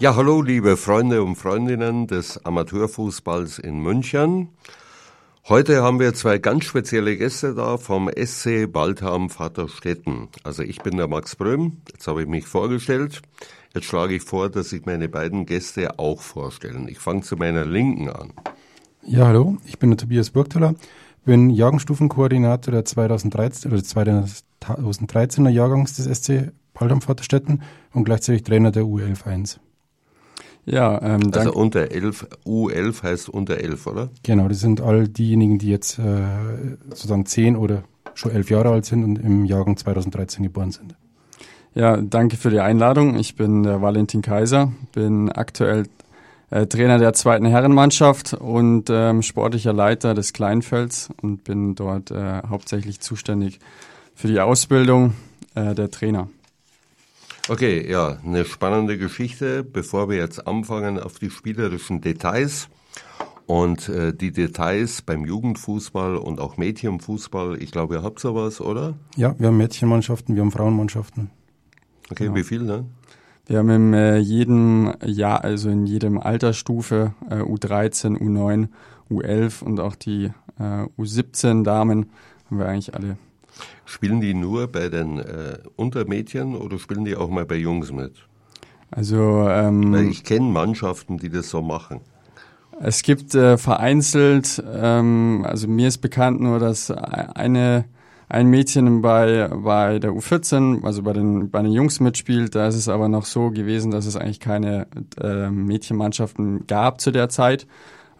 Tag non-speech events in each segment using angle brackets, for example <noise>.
Ja, hallo, liebe Freunde und Freundinnen des Amateurfußballs in München. Heute haben wir zwei ganz spezielle Gäste da vom SC Baldham Vaterstetten. Also ich bin der Max Bröm, jetzt habe ich mich vorgestellt. Jetzt schlage ich vor, dass sich meine beiden Gäste auch vorstellen. Ich fange zu meiner Linken an. Ja, hallo, ich bin der Tobias Burgtaler, bin Jahrgangsstufenkoordinator der 2013 oder 2013er Jahrgangs des SC Baldham Vaterstetten und gleichzeitig Trainer der U11-1. Ja, ähm, also unter 11, U11 heißt unter 11, oder? Genau, das sind all diejenigen, die jetzt äh, sozusagen 10 oder schon 11 Jahre alt sind und im Jahrgang 2013 geboren sind. Ja, danke für die Einladung. Ich bin der Valentin Kaiser, bin aktuell äh, Trainer der zweiten Herrenmannschaft und ähm, sportlicher Leiter des Kleinfelds und bin dort äh, hauptsächlich zuständig für die Ausbildung äh, der Trainer. Okay, ja, eine spannende Geschichte. Bevor wir jetzt anfangen auf die spielerischen Details und äh, die Details beim Jugendfußball und auch Mädchenfußball, ich glaube, ihr habt sowas, oder? Ja, wir haben Mädchenmannschaften, wir haben Frauenmannschaften. Okay, genau. wie viel ne? Wir haben in äh, jedem Jahr, also in jedem Altersstufe äh, U13, U9, U11 und auch die äh, U17 Damen haben wir eigentlich alle Spielen die nur bei den äh, Untermädchen oder spielen die auch mal bei Jungs mit? Also ähm, ich kenne Mannschaften, die das so machen. Es gibt äh, vereinzelt, ähm, also mir ist bekannt nur, dass eine ein Mädchen bei, bei der U14, also bei den, bei den Jungs mitspielt. Da ist es aber noch so gewesen, dass es eigentlich keine äh, Mädchenmannschaften gab zu der Zeit.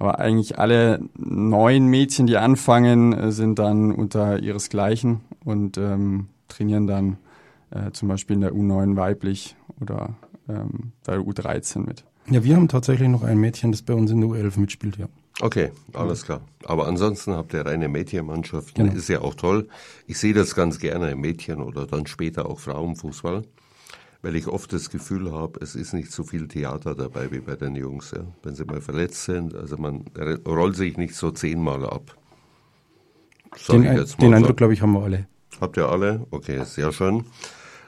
Aber eigentlich alle neun Mädchen, die anfangen, äh, sind dann unter ihresgleichen und ähm, trainieren dann äh, zum Beispiel in der U9 weiblich oder ähm, der U13 mit. Ja, wir haben tatsächlich noch ein Mädchen, das bei uns in der U11 mitspielt, ja. Okay, alles klar. Aber ansonsten habt ihr reine Mädchenmannschaften. Genau. Ist ja auch toll. Ich sehe das ganz gerne, Mädchen oder dann später auch Frauenfußball weil ich oft das Gefühl habe, es ist nicht so viel Theater dabei wie bei den Jungs. Ja. Wenn sie mal verletzt sind, also man rollt sich nicht so zehnmal ab. Den, den Eindruck, glaube ich, haben wir alle. Habt ihr alle? Okay, sehr schön.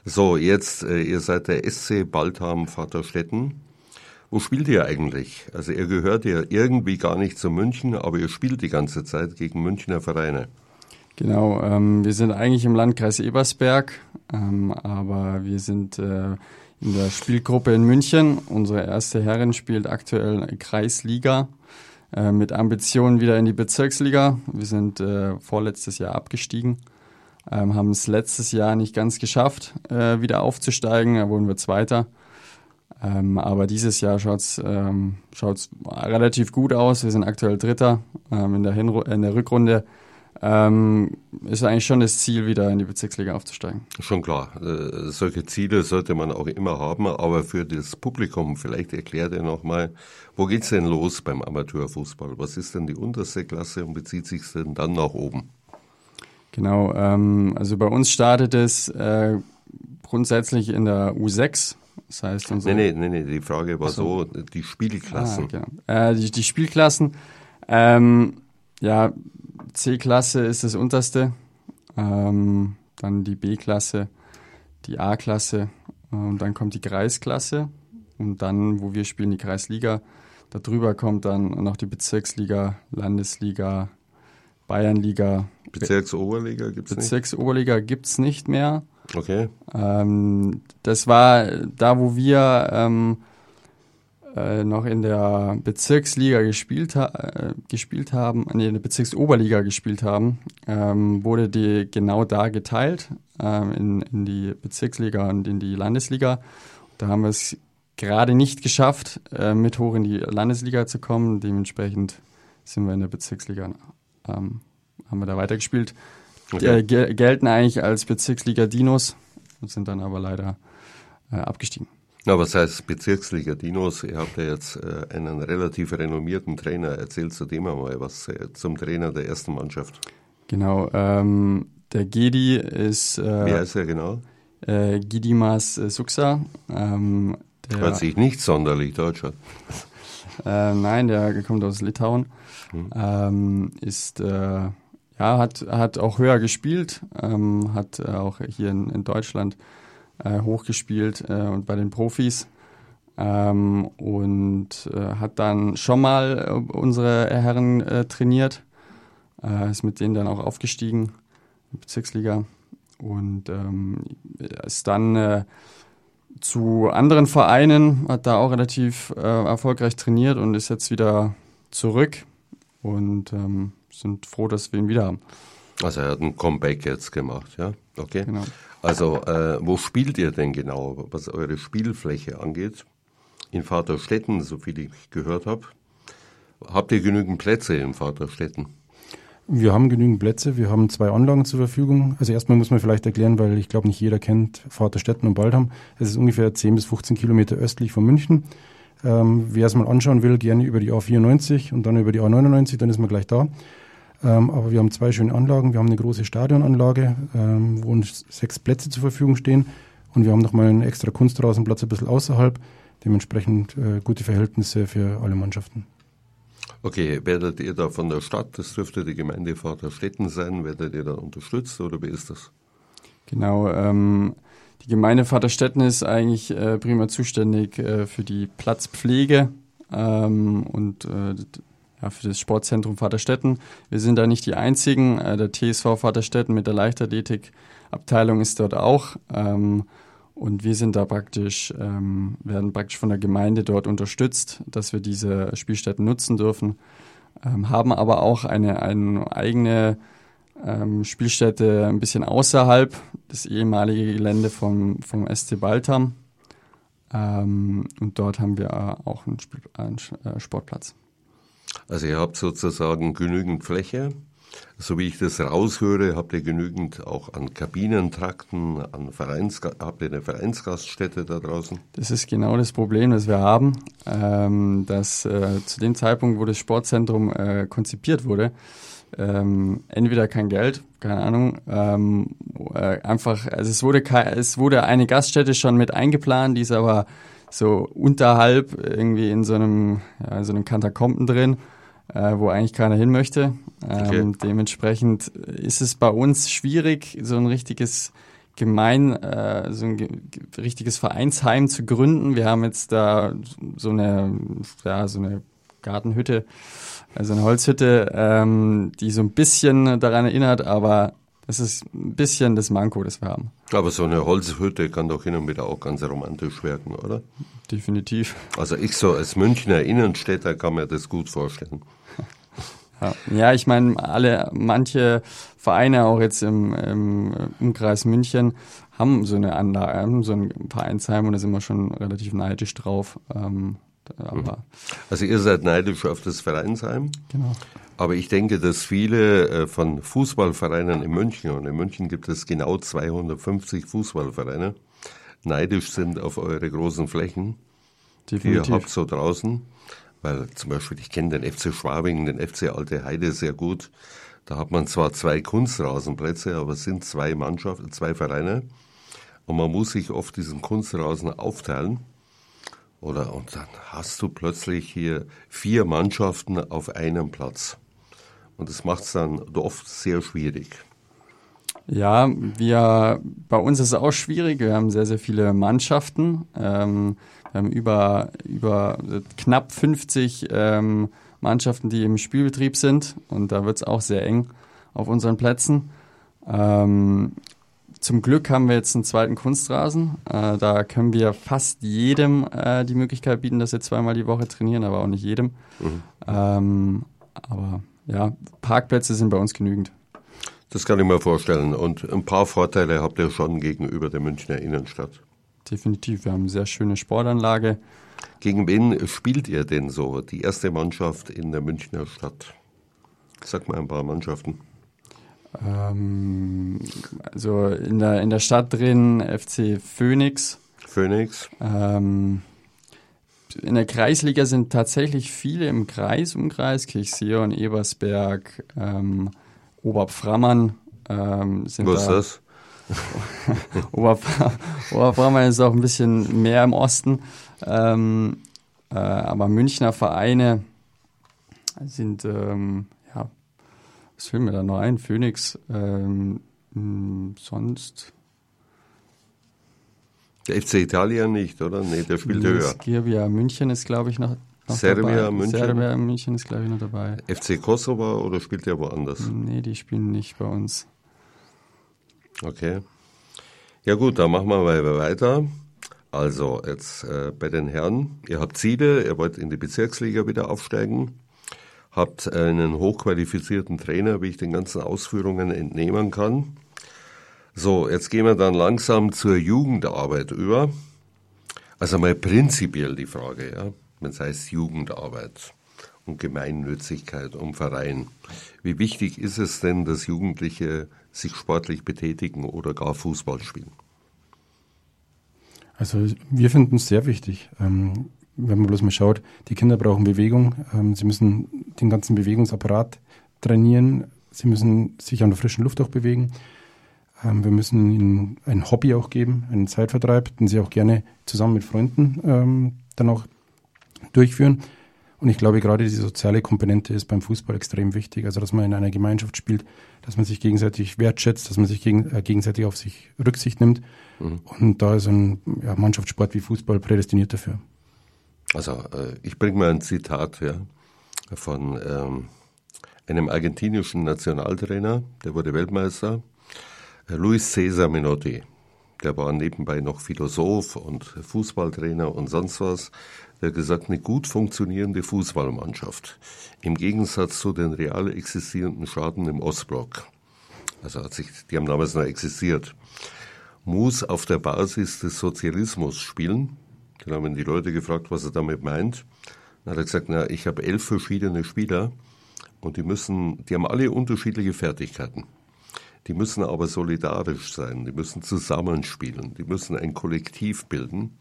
So, jetzt, äh, ihr seid der SC Baltham Vaterstetten. Wo spielt ihr eigentlich? Also ihr gehört ja irgendwie gar nicht zu München, aber ihr spielt die ganze Zeit gegen Münchner Vereine. Genau, ähm, wir sind eigentlich im Landkreis Ebersberg, ähm, aber wir sind äh, in der Spielgruppe in München. Unsere erste Herrin spielt aktuell Kreisliga äh, mit Ambitionen wieder in die Bezirksliga. Wir sind äh, vorletztes Jahr abgestiegen, ähm, haben es letztes Jahr nicht ganz geschafft, äh, wieder aufzusteigen. Da wurden wir Zweiter. Ähm, aber dieses Jahr schaut es ähm, relativ gut aus. Wir sind aktuell Dritter ähm, in, der in der Rückrunde ähm, ist eigentlich schon das Ziel, wieder in die Bezirksliga aufzusteigen. Schon klar. Äh, solche Ziele sollte man auch immer haben, aber für das Publikum, vielleicht erklärt ihr nochmal, wo geht's denn los beim Amateurfußball? Was ist denn die unterste Klasse und bezieht sich denn dann nach oben? Genau, ähm, also bei uns startet es äh, grundsätzlich in der U6. Das heißt, unsere nee, nee, nee, die Frage war so, so die Spielklassen. Ah, genau. äh, die, die Spielklassen, ähm, ja, C-Klasse ist das unterste, ähm, dann die B-Klasse, die A-Klasse äh, und dann kommt die Kreisklasse und dann, wo wir spielen, die Kreisliga. Darüber kommt dann noch die Bezirksliga, Landesliga, Bayernliga. Bezirksoberliga gibt es nicht? Bezirksoberliga gibt es nicht mehr. Okay. Ähm, das war da, wo wir ähm, äh, noch in der Bezirksliga gespielt, ha äh, gespielt haben, nee, in der Bezirksoberliga gespielt haben, ähm, wurde die genau da geteilt, ähm, in, in die Bezirksliga und in die Landesliga. Da haben wir es gerade nicht geschafft, äh, mit hoch in die Landesliga zu kommen. Dementsprechend sind wir in der Bezirksliga, ähm, haben wir da weitergespielt. Okay. Äh, gelten eigentlich als Bezirksliga Dinos und sind dann aber leider äh, abgestiegen. Na, was heißt Bezirksliga Dinos? Ihr habt ja jetzt äh, einen relativ renommierten Trainer. Erzählt zu dem einmal was äh, zum Trainer der ersten Mannschaft. Genau, ähm, der Gedi ist. Äh, Wer ist er genau? Äh, Gidimas äh, Suxa. Ähm, Hört sich nicht sonderlich deutsch an. <laughs> äh, nein, der kommt aus Litauen. Hm. Ähm, ist äh, ja hat hat auch höher gespielt, ähm, hat auch hier in, in Deutschland äh, hochgespielt äh, und bei den Profis. ähm, und äh, hat dann schon mal äh, unsere Herren äh, trainiert, äh, ist mit denen dann auch aufgestiegen in die Bezirksliga und ähm, ist dann äh, zu anderen Vereinen, hat da auch relativ äh, erfolgreich trainiert und ist jetzt wieder zurück und ähm, sind froh, dass wir ihn wieder haben. Also er hat ein Comeback jetzt gemacht, ja? Okay. Genau. Also äh, wo spielt ihr denn genau, was eure Spielfläche angeht? In Vaterstetten, so viel ich gehört habe. Habt ihr genügend Plätze in Vaterstetten? Wir haben genügend Plätze, wir haben zwei Anlagen zur Verfügung. Also erstmal muss man vielleicht erklären, weil ich glaube nicht jeder kennt Vaterstetten und Baldham. Es ist ungefähr 10 bis 15 Kilometer östlich von München. Ähm, wer es mal anschauen will, gerne über die A94 und dann über die A99, dann ist man gleich da. Ähm, aber wir haben zwei schöne Anlagen. Wir haben eine große Stadionanlage, ähm, wo uns sechs Plätze zur Verfügung stehen. Und wir haben nochmal einen extra Kunstrasenplatz ein bisschen außerhalb. Dementsprechend äh, gute Verhältnisse für alle Mannschaften. Okay, werdet ihr da von der Stadt, das dürfte die Gemeinde Vaterstetten sein, werdet ihr da unterstützt oder wie ist das? Genau, ähm, die Gemeinde Vaterstetten ist eigentlich äh, prima zuständig äh, für die Platzpflege ähm, und äh, ja, für das Sportzentrum Vaterstetten. Wir sind da nicht die einzigen. Äh, der TSV Vaterstetten mit der Leichtathletikabteilung ist dort auch. Ähm, und wir sind da praktisch, ähm, werden praktisch von der Gemeinde dort unterstützt, dass wir diese Spielstätten nutzen dürfen, ähm, haben aber auch eine, eine eigene ähm, Spielstätte ein bisschen außerhalb, das ehemalige Gelände vom, vom SC Baltham. Ähm, und dort haben wir auch einen, Spiel, einen äh, Sportplatz. Also ihr habt sozusagen genügend Fläche. So wie ich das raushöre, habt ihr genügend auch an Kabinentrakten, an Vereins, habt ihr eine Vereinsgaststätte da draußen? Das ist genau das Problem, das wir haben, ähm, dass äh, zu dem Zeitpunkt, wo das Sportzentrum äh, konzipiert wurde, ähm, entweder kein Geld, keine Ahnung, ähm, äh, einfach, also es wurde, es wurde eine Gaststätte schon mit eingeplant, die ist aber so unterhalb irgendwie in so einem, ja, in so einem Katakomben drin, äh, wo eigentlich keiner hin möchte. Ähm, okay. Dementsprechend ist es bei uns schwierig, so ein richtiges Gemein, äh, so ein ge richtiges Vereinsheim zu gründen. Wir haben jetzt da so eine, ja, so eine Gartenhütte, also eine Holzhütte, ähm, die so ein bisschen daran erinnert, aber das ist ein bisschen das Manko, das wir haben. Aber so eine Holzhütte kann doch hin und wieder auch ganz romantisch wirken, oder? Definitiv. Also ich so als Münchner Innenstädter kann mir das gut vorstellen. Ja, ich meine, alle, manche Vereine auch jetzt im, im Umkreis München haben so eine Anlage, so ein Vereinsheim und da sind wir schon relativ neidisch drauf. Ähm, also ihr seid neidisch auf das Vereinsheim? Genau. Aber ich denke, dass viele äh, von Fußballvereinen in München, und in München gibt es genau 250 Fußballvereine, neidisch sind auf eure großen Flächen, Definitiv. die ihr habt so draußen. Weil zum Beispiel, ich kenne den FC Schwabing, den FC Alte Heide sehr gut. Da hat man zwar zwei Kunstrasenplätze, aber es sind zwei Mannschaften, zwei Vereine. Und man muss sich oft diesen Kunstrasen aufteilen. Oder, und dann hast du plötzlich hier vier Mannschaften auf einem Platz. Und das macht es dann oft sehr schwierig. Ja, wir, bei uns ist es auch schwierig. Wir haben sehr, sehr viele Mannschaften. Ähm, wir haben über, über knapp 50 ähm, Mannschaften, die im Spielbetrieb sind. Und da wird es auch sehr eng auf unseren Plätzen. Ähm, zum Glück haben wir jetzt einen zweiten Kunstrasen. Äh, da können wir fast jedem äh, die Möglichkeit bieten, dass wir zweimal die Woche trainieren, aber auch nicht jedem. Mhm. Ähm, aber ja, Parkplätze sind bei uns genügend. Das kann ich mir vorstellen. Und ein paar Vorteile habt ihr schon gegenüber der Münchner Innenstadt. Definitiv. Wir haben eine sehr schöne Sportanlage. Gegen wen spielt ihr denn so, die erste Mannschaft in der Münchner Stadt? Sag mal ein paar Mannschaften. Ähm, also in der, in der Stadt drin FC Phoenix. Phoenix. Ähm, in der Kreisliga sind tatsächlich viele im Kreis, Umkreis, Kirchseon, Ebersberg, ähm, Oberpframmern. Ähm, sind Was da, ist das? <laughs> Oberpframmern ist auch ein bisschen mehr im Osten. Ähm, äh, aber Münchner Vereine sind ähm, was fällt mir da noch ein? Phoenix, ähm, hm, sonst. Der FC Italia nicht, oder? Nee, der spielt höher. Skirvia München ist, glaube ich, noch, noch Serbia dabei. München? Serbia München ist, glaube ich, noch dabei. FC Kosovo oder spielt der woanders? Nee, die spielen nicht bei uns. Okay. Ja gut, dann machen wir mal weiter. Also jetzt äh, bei den Herren, ihr habt Ziele, ihr wollt in die Bezirksliga wieder aufsteigen, habt einen hochqualifizierten Trainer, wie ich den ganzen Ausführungen entnehmen kann. So, jetzt gehen wir dann langsam zur Jugendarbeit über. Also mal prinzipiell die Frage, ja, wenn es heißt Jugendarbeit und Gemeinnützigkeit und Verein. Wie wichtig ist es denn, dass Jugendliche sich sportlich betätigen oder gar Fußball spielen? Also wir finden es sehr wichtig. Ähm, wenn man bloß mal schaut, die Kinder brauchen Bewegung. Ähm, sie müssen den ganzen Bewegungsapparat trainieren. Sie müssen sich an der frischen Luft auch bewegen. Ähm, wir müssen ihnen ein Hobby auch geben, einen Zeitvertreib, den sie auch gerne zusammen mit Freunden ähm, dann auch durchführen. Und ich glaube, gerade diese soziale Komponente ist beim Fußball extrem wichtig. Also, dass man in einer Gemeinschaft spielt, dass man sich gegenseitig wertschätzt, dass man sich gegen, äh, gegenseitig auf sich Rücksicht nimmt. Mhm. Und da ist ein ja, Mannschaftssport wie Fußball prädestiniert dafür. Also, äh, ich bringe mal ein Zitat ja, von ähm, einem argentinischen Nationaltrainer, der wurde Weltmeister, Luis Cesar Menotti. Der war nebenbei noch Philosoph und Fußballtrainer und sonst was. Der hat gesagt, eine gut funktionierende Fußballmannschaft. Im Gegensatz zu den real existierenden Schaden im Ostblock. Also hat sich, die haben damals noch existiert. Muss auf der Basis des Sozialismus spielen. Dann haben die Leute gefragt, was er damit meint. Dann hat er gesagt, na, ich habe elf verschiedene Spieler und die müssen, die haben alle unterschiedliche Fertigkeiten. Die müssen aber solidarisch sein, die müssen zusammenspielen, die müssen ein Kollektiv bilden.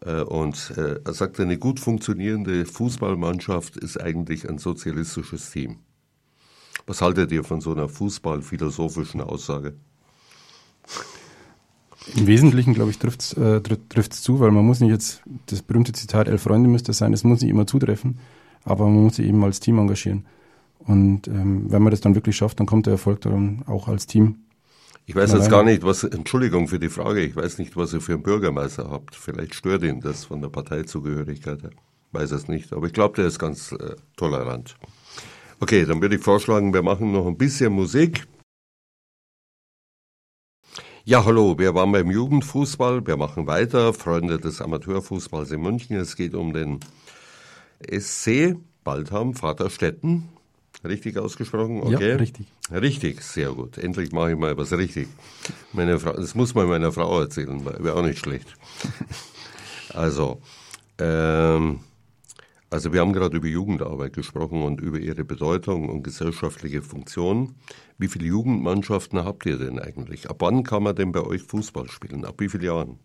Äh, und äh, er sagt, eine gut funktionierende Fußballmannschaft ist eigentlich ein sozialistisches Team. Was haltet ihr von so einer fußballphilosophischen Aussage? Im Wesentlichen, glaube ich, trifft es äh, zu, weil man muss nicht jetzt, das berühmte Zitat, elf Freunde müsste sein, es muss nicht immer zutreffen, aber man muss sich eben als Team engagieren. Und ähm, wenn man das dann wirklich schafft, dann kommt der Erfolg dann auch als Team. Ich weiß jetzt gar nicht, was, Entschuldigung für die Frage, ich weiß nicht, was ihr für einen Bürgermeister habt. Vielleicht stört ihn das von der Parteizugehörigkeit her. Weiß es nicht, aber ich glaube, der ist ganz äh, tolerant. Okay, dann würde ich vorschlagen, wir machen noch ein bisschen Musik. Ja, hallo, wir waren beim Jugendfußball, wir machen weiter, Freunde des Amateurfußballs in München. Es geht um den SC Baldham Vaterstetten. Richtig ausgesprochen? Okay. Ja, richtig. Richtig, sehr gut. Endlich mache ich mal was richtig. Meine Frau, das muss man meiner Frau erzählen, wäre auch nicht schlecht. <laughs> Also, ähm, also wir haben gerade über Jugendarbeit gesprochen und über ihre Bedeutung und gesellschaftliche Funktion. Wie viele Jugendmannschaften habt ihr denn eigentlich? Ab wann kann man denn bei euch Fußball spielen? Ab wie vielen Jahren?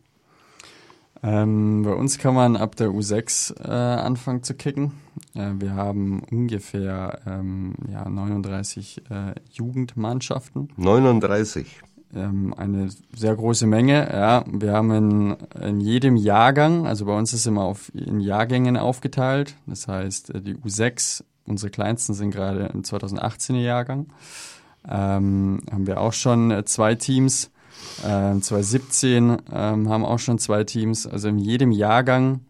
Ähm, bei uns kann man ab der U6 äh, anfangen zu kicken. Äh, wir haben ungefähr ähm, ja, 39 äh, Jugendmannschaften. 39? Ähm, eine sehr große Menge, ja. Wir haben in, in jedem Jahrgang, also bei uns ist immer auf, in Jahrgängen aufgeteilt. Das heißt, äh, die U6, unsere kleinsten sind gerade im 2018er Jahrgang. Ähm, haben wir auch schon äh, zwei Teams. Ähm, 2017 ähm, haben auch schon zwei Teams. Also in jedem Jahrgang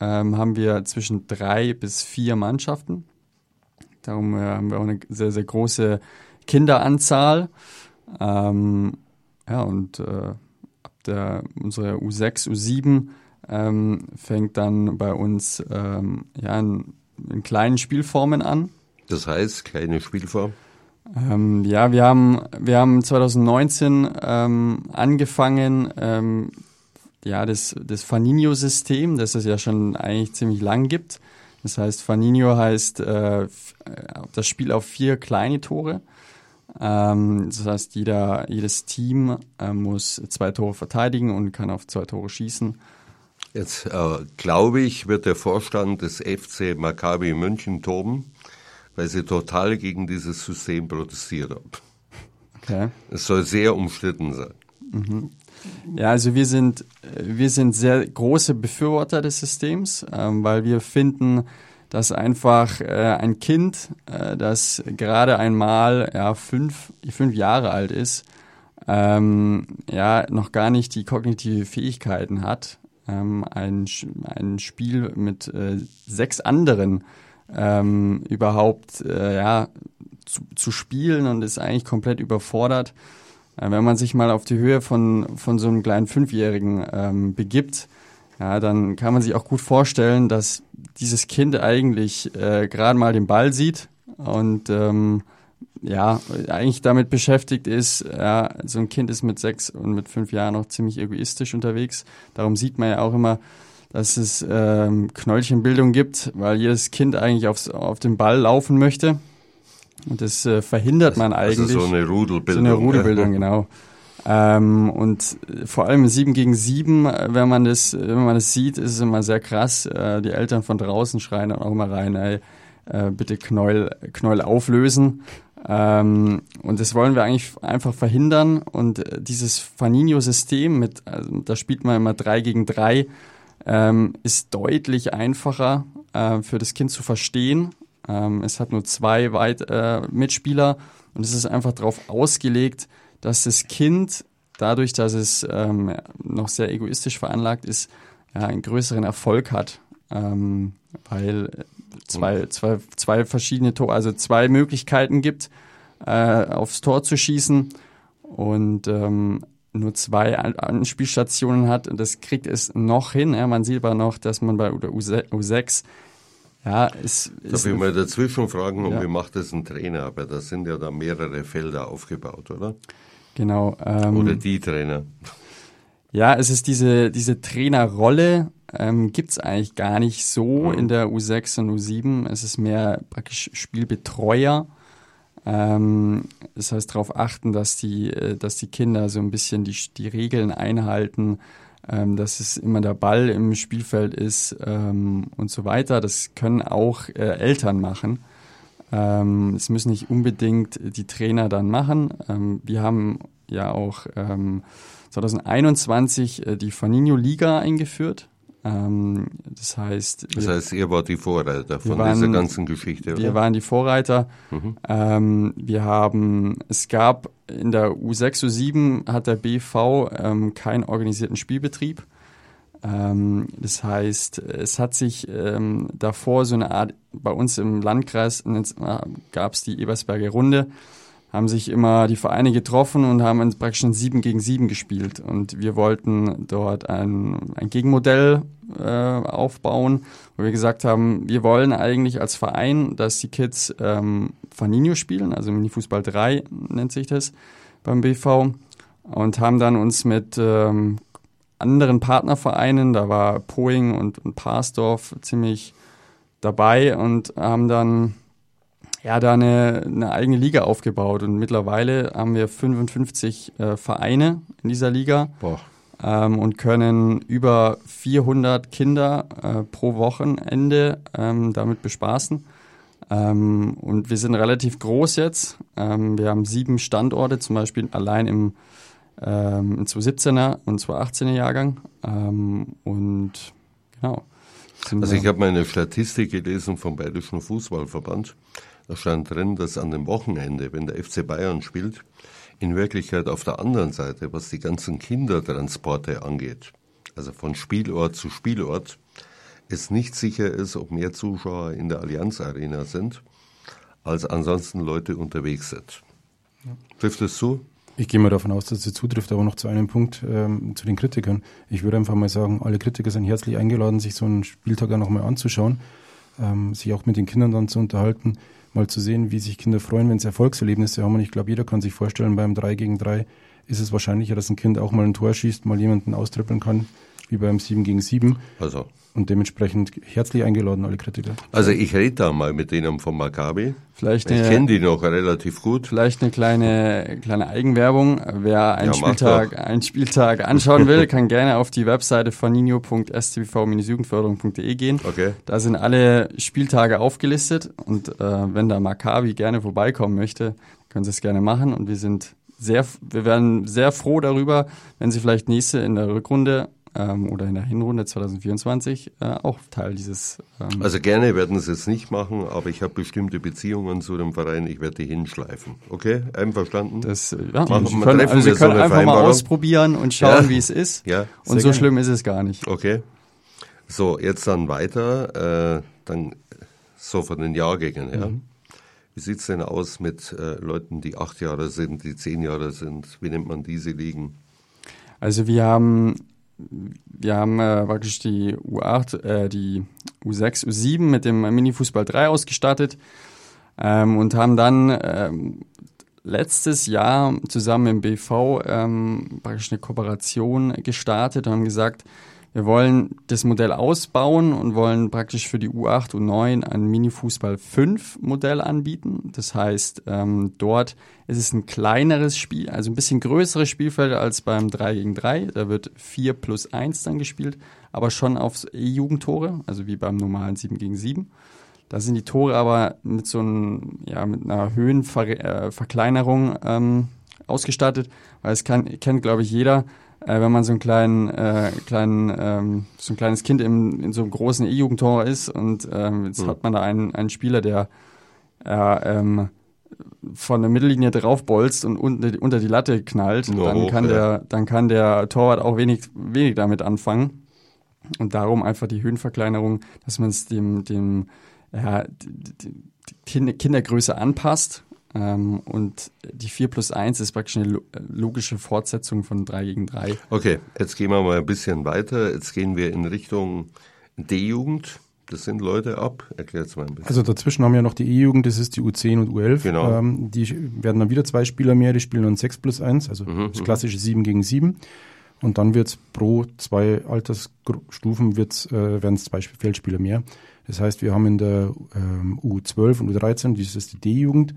ähm, haben wir zwischen drei bis vier Mannschaften. Darum äh, haben wir auch eine sehr, sehr große Kinderanzahl. Ähm, ja, und äh, ab der, unsere U6, U7 ähm, fängt dann bei uns ähm, ja, in, in kleinen Spielformen an. Das heißt, kleine Spielform? Ähm, ja, wir haben, wir haben 2019 ähm, angefangen, ähm, ja, das, das Faninho-System, das es ja schon eigentlich ziemlich lang gibt. Das heißt, Faninho heißt äh, das Spiel auf vier kleine Tore. Ähm, das heißt, jeder, jedes Team äh, muss zwei Tore verteidigen und kann auf zwei Tore schießen. Jetzt äh, glaube ich, wird der Vorstand des FC Maccabi München toben weil sie total gegen dieses System protestiert haben. Okay. Es soll sehr umstritten sein. Mhm. Ja, also wir sind, wir sind sehr große Befürworter des Systems, ähm, weil wir finden, dass einfach äh, ein Kind, äh, das gerade einmal ja, fünf, fünf Jahre alt ist, ähm, ja noch gar nicht die kognitive Fähigkeiten hat, ähm, ein, ein Spiel mit äh, sechs anderen ähm, überhaupt äh, ja, zu, zu spielen und ist eigentlich komplett überfordert. Äh, wenn man sich mal auf die Höhe von, von so einem kleinen Fünfjährigen ähm, begibt, ja, dann kann man sich auch gut vorstellen, dass dieses Kind eigentlich äh, gerade mal den Ball sieht und ähm, ja, eigentlich damit beschäftigt ist, ja, so ein Kind ist mit sechs und mit fünf Jahren noch ziemlich egoistisch unterwegs. Darum sieht man ja auch immer, dass es ähm, Knöllchenbildung gibt, weil jedes Kind eigentlich aufs, auf den Ball laufen möchte. Und das äh, verhindert man eigentlich. Also so eine Rudelbildung. So eine Rudelbildung, genau. Ähm, und vor allem sieben gegen sieben, wenn man das, wenn man das sieht, ist es immer sehr krass. Äh, die Eltern von draußen schreien dann auch immer rein, ey, äh, bitte Knäuel, Knäuel auflösen. Ähm, und das wollen wir eigentlich einfach verhindern. Und äh, dieses Faninho-System mit, also, da spielt man immer drei gegen drei, ähm, ist deutlich einfacher äh, für das Kind zu verstehen. Ähm, es hat nur zwei Weit äh, Mitspieler und es ist einfach darauf ausgelegt, dass das Kind dadurch, dass es ähm, noch sehr egoistisch veranlagt ist, ja, einen größeren Erfolg hat, ähm, weil zwei, zwei, zwei verschiedene Tore, also zwei Möglichkeiten gibt, äh, aufs Tor zu schießen und ähm, nur zwei Anspielstationen hat und das kriegt es noch hin. Ja, man sieht aber noch, dass man bei der U6 ja, ist, Darf ich mal dazwischen fragen, und ja. wie macht das ein Trainer? Aber da sind ja da mehrere Felder aufgebaut, oder? Genau. Ähm, oder die Trainer. Ja, es ist diese, diese Trainerrolle, ähm, gibt es eigentlich gar nicht so mhm. in der U6 und U7. Es ist mehr praktisch Spielbetreuer. Ähm, das heißt, darauf achten, dass die, äh, dass die Kinder so ein bisschen die, die Regeln einhalten, ähm, dass es immer der Ball im Spielfeld ist ähm, und so weiter. Das können auch äh, Eltern machen. Es müssen nicht unbedingt die Trainer dann machen. Wir haben ja auch 2021 ähm, äh, die Faninho Liga eingeführt. Ähm, das heißt, das heißt, ihr wart die Vorreiter von waren, dieser ganzen Geschichte. Wir waren die Vorreiter. Mhm. Ähm, wir haben, es gab in der U6, U7 hat der BV ähm, keinen organisierten Spielbetrieb. Ähm, das heißt, es hat sich ähm, davor so eine Art, bei uns im Landkreis gab es die Ebersberger Runde haben sich immer die Vereine getroffen und haben praktisch ein 7 gegen 7 gespielt. Und wir wollten dort ein, ein Gegenmodell äh, aufbauen, wo wir gesagt haben, wir wollen eigentlich als Verein, dass die Kids ähm, Faninho spielen, also Mini-Fußball 3 nennt sich das beim BV, und haben dann uns mit ähm, anderen Partnervereinen, da war Poing und, und Parsdorf ziemlich dabei und haben dann ja, da eine, eine eigene Liga aufgebaut und mittlerweile haben wir 55 äh, Vereine in dieser Liga ähm, und können über 400 Kinder äh, pro Wochenende ähm, damit bespaßen. Ähm, und wir sind relativ groß jetzt. Ähm, wir haben sieben Standorte, zum Beispiel allein im, ähm, im 2017er und 2018er Jahrgang. Ähm, und genau. Also ich habe meine Statistik gelesen vom Bayerischen Fußballverband. Da stand drin, dass an dem Wochenende, wenn der FC Bayern spielt, in Wirklichkeit auf der anderen Seite, was die ganzen Kindertransporte angeht, also von Spielort zu Spielort, es nicht sicher ist, ob mehr Zuschauer in der Allianz Arena sind, als ansonsten Leute unterwegs sind. Ja. Trifft es zu? Ich gehe mal davon aus, dass es zutrifft, aber noch zu einem Punkt ähm, zu den Kritikern. Ich würde einfach mal sagen, alle Kritiker sind herzlich eingeladen, sich so einen Spieltag ja nochmal anzuschauen, ähm, sich auch mit den Kindern dann zu unterhalten mal zu sehen, wie sich Kinder freuen, wenn sie Erfolgserlebnisse haben. Und ich glaube, jeder kann sich vorstellen, beim 3 gegen 3 ist es wahrscheinlicher, dass ein Kind auch mal ein Tor schießt, mal jemanden austrippeln kann, wie beim 7 gegen 7. Also und dementsprechend herzlich eingeladen, alle Kritiker. Also ich rede da mal mit denen vom Maccabi. Vielleicht ich kenne die noch relativ gut. Vielleicht eine kleine, kleine Eigenwerbung. Wer einen, ja, Spieltag, einen Spieltag anschauen will, kann gerne auf die Webseite faninho.stvv-jugendförderung.de gehen. Okay. Da sind alle Spieltage aufgelistet und äh, wenn der Maccabi gerne vorbeikommen möchte, können Sie es gerne machen und wir sind sehr, wir werden sehr froh darüber, wenn Sie vielleicht nächste in der Rückrunde ähm, oder in der Hinrunde 2024 äh, auch Teil dieses. Ähm also gerne werden sie es nicht machen, aber ich habe bestimmte Beziehungen zu dem Verein, ich werde die hinschleifen. Okay, einverstanden? Das, ja, machen, Sie können, also Sie können so einfach mal ausprobieren und schauen, ja. wie es ist. Ja. Und so gerne. schlimm ist es gar nicht. Okay. So, jetzt dann weiter, äh, dann so von den Jahrgängen her. Mhm. Wie sieht's denn aus mit äh, Leuten, die acht Jahre sind, die zehn Jahre sind? Wie nennt man diese Ligen? Also wir haben wir haben äh, praktisch die U8, äh, die U6, U7 mit dem Mini-Fußball 3 ausgestattet ähm, und haben dann ähm, letztes Jahr zusammen im BV ähm, praktisch eine Kooperation gestartet und haben gesagt, wir wollen das Modell ausbauen und wollen praktisch für die U8 und 9 ein Mini-Fußball 5 Modell anbieten. Das heißt, ähm, dort ist es ein kleineres Spiel, also ein bisschen größeres Spielfeld als beim 3 gegen 3. Da wird 4 plus 1 dann gespielt, aber schon aufs E-Jugendtore, also wie beim normalen 7 gegen 7. Da sind die Tore aber mit so einem, ja, mit einer Höhenverkleinerung äh, ähm, ausgestattet, weil es kann, kennt, glaube ich, jeder äh, wenn man so einen kleinen, äh, kleinen ähm, so ein kleines Kind im, in so einem großen E-Jugendtor ist und ähm, jetzt mhm. hat man da einen, einen Spieler, der äh, ähm, von der Mittellinie draufbolzt und unter, unter die Latte knallt, no, dann kann ja. der, dann kann der Torwart auch wenig, wenig damit anfangen. Und darum einfach die Höhenverkleinerung, dass man es dem, dem, ja, die, die Kindergröße anpasst ähm, und die 4 plus 1 ist praktisch eine logische Fortsetzung von 3 gegen 3. Okay, jetzt gehen wir mal ein bisschen weiter. Jetzt gehen wir in Richtung D-Jugend. Das sind Leute ab. Erklär es mal ein bisschen. Also dazwischen haben wir noch die E-Jugend, das ist die U10 und U11. Genau. Ähm, die werden dann wieder zwei Spieler mehr, die spielen dann 6 plus 1, also mhm, das mhm. klassische 7 gegen 7. Und dann wird es pro zwei Altersstufen wird's, äh, werden es zwei Feldspieler mehr. Das heißt, wir haben in der ähm, U12 und U13, das ist die D-Jugend,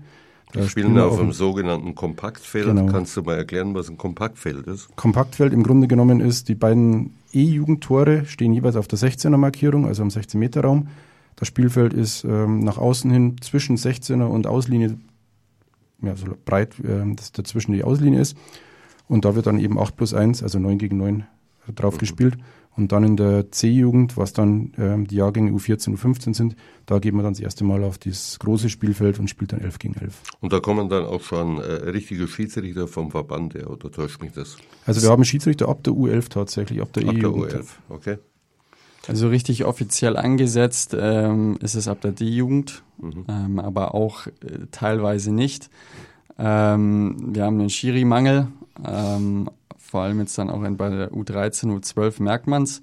wir spielen auf einem sogenannten Kompaktfeld. Genau. Kannst du mal erklären, was ein Kompaktfeld ist? Kompaktfeld im Grunde genommen ist, die beiden E-Jugendtore stehen jeweils auf der 16er Markierung, also am 16 Meter Raum. Das Spielfeld ist ähm, nach außen hin zwischen 16er und Auslinie, ja, so breit, äh, dass dazwischen die Auslinie ist. Und da wird dann eben 8 plus 1, also 9 gegen 9 drauf mhm. gespielt. Und dann in der C-Jugend, was dann ähm, die Jahrgänge U14, U15 sind, da geht man dann das erste Mal auf dieses große Spielfeld und spielt dann 11 gegen 11. Und da kommen dann auch schon äh, richtige Schiedsrichter vom Verband her, oder täuscht mich das? Also wir haben Schiedsrichter ab der U11 tatsächlich, ab der E-Jugend. U11, okay. Also richtig offiziell angesetzt ähm, ist es ab der D-Jugend, mhm. ähm, aber auch äh, teilweise nicht. Ähm, wir haben einen Schiri-Mangel, ähm, vor allem jetzt dann auch bei der U13, U12 merkt man es.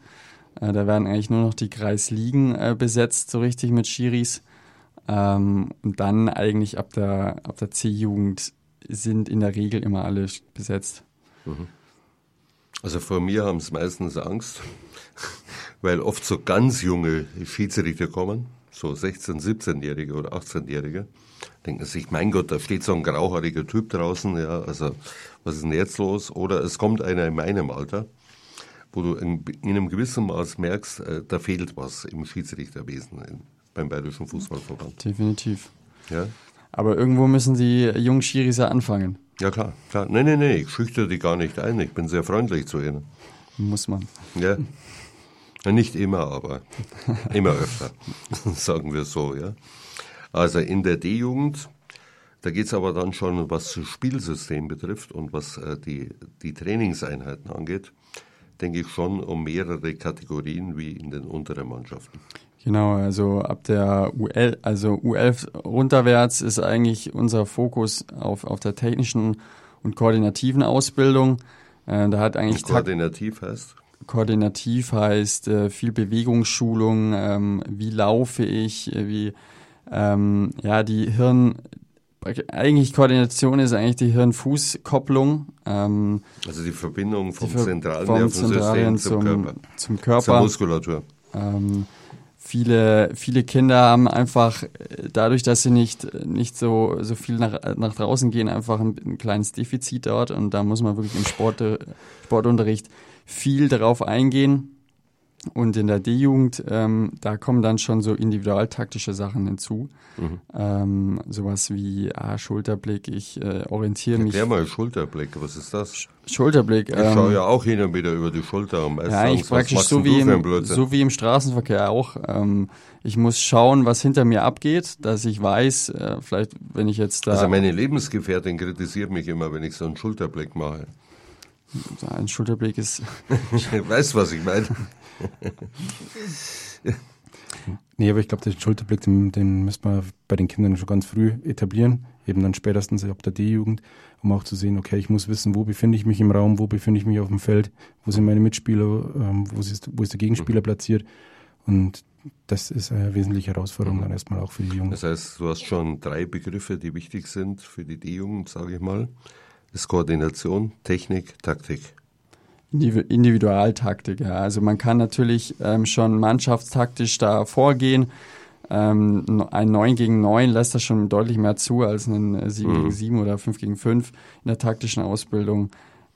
Äh, da werden eigentlich nur noch die Kreisligen äh, besetzt, so richtig mit Schiris. Ähm, und dann eigentlich ab der, ab der C-Jugend sind in der Regel immer alle besetzt. Mhm. Also vor mir haben es meistens Angst, <laughs> weil oft so ganz junge Schiedsrichter kommen, so 16-, 17-Jährige oder 18-Jährige denken sich, mein Gott, da steht so ein grauhaariger Typ draußen, ja, also was ist denn jetzt los? Oder es kommt einer in meinem Alter, wo du in, in einem gewissen Maß merkst, äh, da fehlt was im Schiedsrichterwesen in, beim Bayerischen Fußballverband. Definitiv. Ja. Aber irgendwo müssen die jungen Schiris ja anfangen. Ja, klar, klar. Nee, nee, nee, ich schüchter die gar nicht ein. Ich bin sehr freundlich zu ihnen. Muss man. Ja. Nicht immer, aber immer öfter, <laughs> sagen wir so, ja. Also in der D-Jugend, da geht es aber dann schon, was das Spielsystem betrifft und was äh, die, die Trainingseinheiten angeht, denke ich schon um mehrere Kategorien wie in den unteren Mannschaften. Genau, also ab der UL, also U11 runterwärts ist eigentlich unser Fokus auf, auf der technischen und koordinativen Ausbildung. Äh, da hat eigentlich und koordinativ heißt? Koordinativ heißt äh, viel Bewegungsschulung, ähm, wie laufe ich, äh, wie ähm, ja, die Hirn, eigentlich Koordination ist eigentlich die Hirn-Fuß-Kopplung. Ähm, also die Verbindung vom zentralen Nervensystem zum, zum, Körper. Zum Körper. Zur Muskulatur. Ähm, viele, viele Kinder haben einfach dadurch, dass sie nicht, nicht so, so viel nach, nach draußen gehen, einfach ein, ein kleines Defizit dort und da muss man wirklich im Sport, Sportunterricht viel darauf eingehen Und in der D-Jugend, ähm, da kommen dann schon so individualtaktische Sachen hinzu. Mhm. Ähm, sowas wie ah, Schulterblick, ich äh, orientiere mich. Erklär mal Schulterblick, was ist das? Schulterblick. Ich ähm, schaue ja auch hin und wieder über die Schulter und ja, ich praktisch so wie, im, so wie im Straßenverkehr auch. Ähm, ich muss schauen, was hinter mir abgeht, dass ich weiß, äh, vielleicht, wenn ich jetzt da. Also meine Lebensgefährtin kritisiert mich immer, wenn ich so einen Schulterblick mache. Ein Schulterblick ist. <laughs> ich weiß, was ich meine. nee, aber ich glaube, den Schulterblick, den, den müssen wir bei den Kindern schon ganz früh etablieren, eben dann spätestens ab der D-Jugend, um auch zu sehen, okay, ich muss wissen, wo befinde ich mich im Raum, wo befinde ich mich auf dem Feld, wo sind meine Mitspieler, ähm, wo, ist, wo ist der Gegenspieler platziert. Und das ist eine wesentliche Herausforderung dann erstmal auch für die Jungen. Das heißt, du hast schon drei Begriffe, die wichtig sind für die D-Jugend, sage ich mal. Ist Koordination, Technik, Taktik. Individualtaktik, ja. Also man kann natürlich ähm, schon mannschaftstaktisch da vorgehen. Ähm, ein 9 gegen 9 lässt das schon deutlich mehr zu als ein 7 mhm. gegen 7 oder 5 gegen 5 in der taktischen Ausbildung.